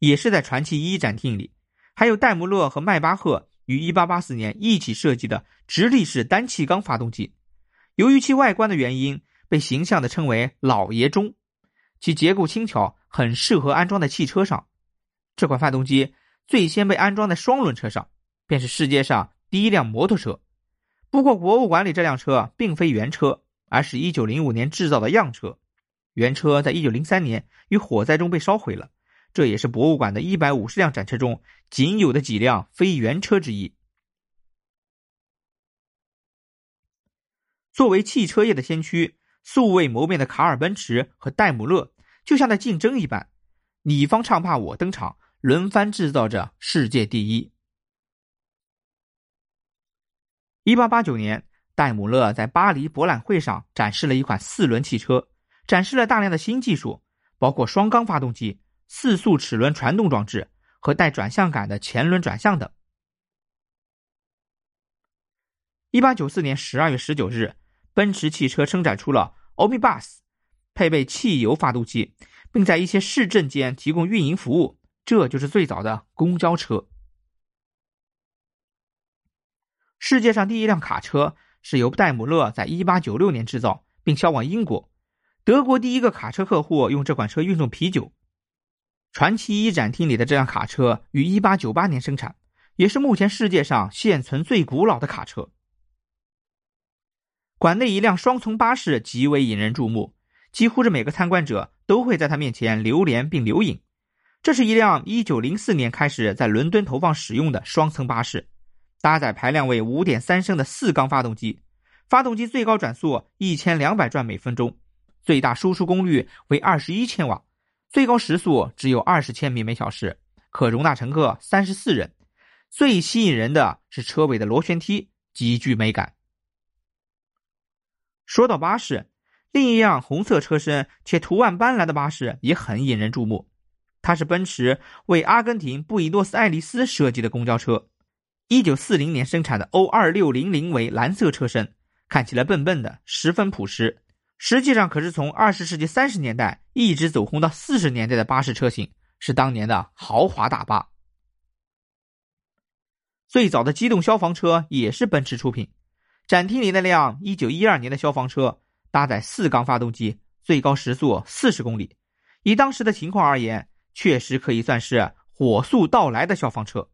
也是在传奇一展厅里。还有戴姆勒和迈巴赫于1884年一起设计的直立式单气缸发动机，由于其外观的原因，被形象的称为“老爷钟”。其结构轻巧，很适合安装在汽车上。这款发动机最先被安装在双轮车上，便是世界上第一辆摩托车。不过，博物馆里这辆车并非原车，而是一九零五年制造的样车。原车在一九零三年于火灾中被烧毁了。这也是博物馆的一百五十辆展车中仅有的几辆非原车之一。作为汽车业的先驱，素未谋面的卡尔奔驰和戴姆勒就像在竞争一般，你方唱罢我登场，轮番制造着世界第一。一八八九年，戴姆勒在巴黎博览会上展示了一款四轮汽车，展示了大量的新技术，包括双缸发动机。四速齿轮传动装置和带转向杆的前轮转向等。一八九四年十二月十九日，奔驰汽车生产出了 Omnibus，配备汽油发动机，并在一些市镇间提供运营服务。这就是最早的公交车。世界上第一辆卡车是由戴姆勒在一八九六年制造，并销往英国。德国第一个卡车客户用这款车运送啤酒。传奇一展厅里的这辆卡车于1898年生产，也是目前世界上现存最古老的卡车。馆内一辆双层巴士极为引人注目，几乎是每个参观者都会在它面前流连并留影。这是一辆1904年开始在伦敦投放使用的双层巴士，搭载排量为5.3升的四缸发动机，发动机最高转速1200转每分钟，最大输出功率为21千瓦。最高时速只有二十千米每小时，可容纳乘客三十四人。最吸引人的是车尾的螺旋梯，极具美感。说到巴士，另一辆红色车身且图案斑斓的巴士也很引人注目。它是奔驰为阿根廷布宜诺斯艾利斯设计的公交车，一九四零年生产的 O 二六零零为蓝色车身，看起来笨笨的，十分朴实。实际上可是从二十世纪三十年代一直走红到四十年代的巴士车型，是当年的豪华大巴。最早的机动消防车也是奔驰出品。展厅里那辆一九一二年的消防车搭载四缸发动机，最高时速四十公里。以当时的情况而言，确实可以算是火速到来的消防车。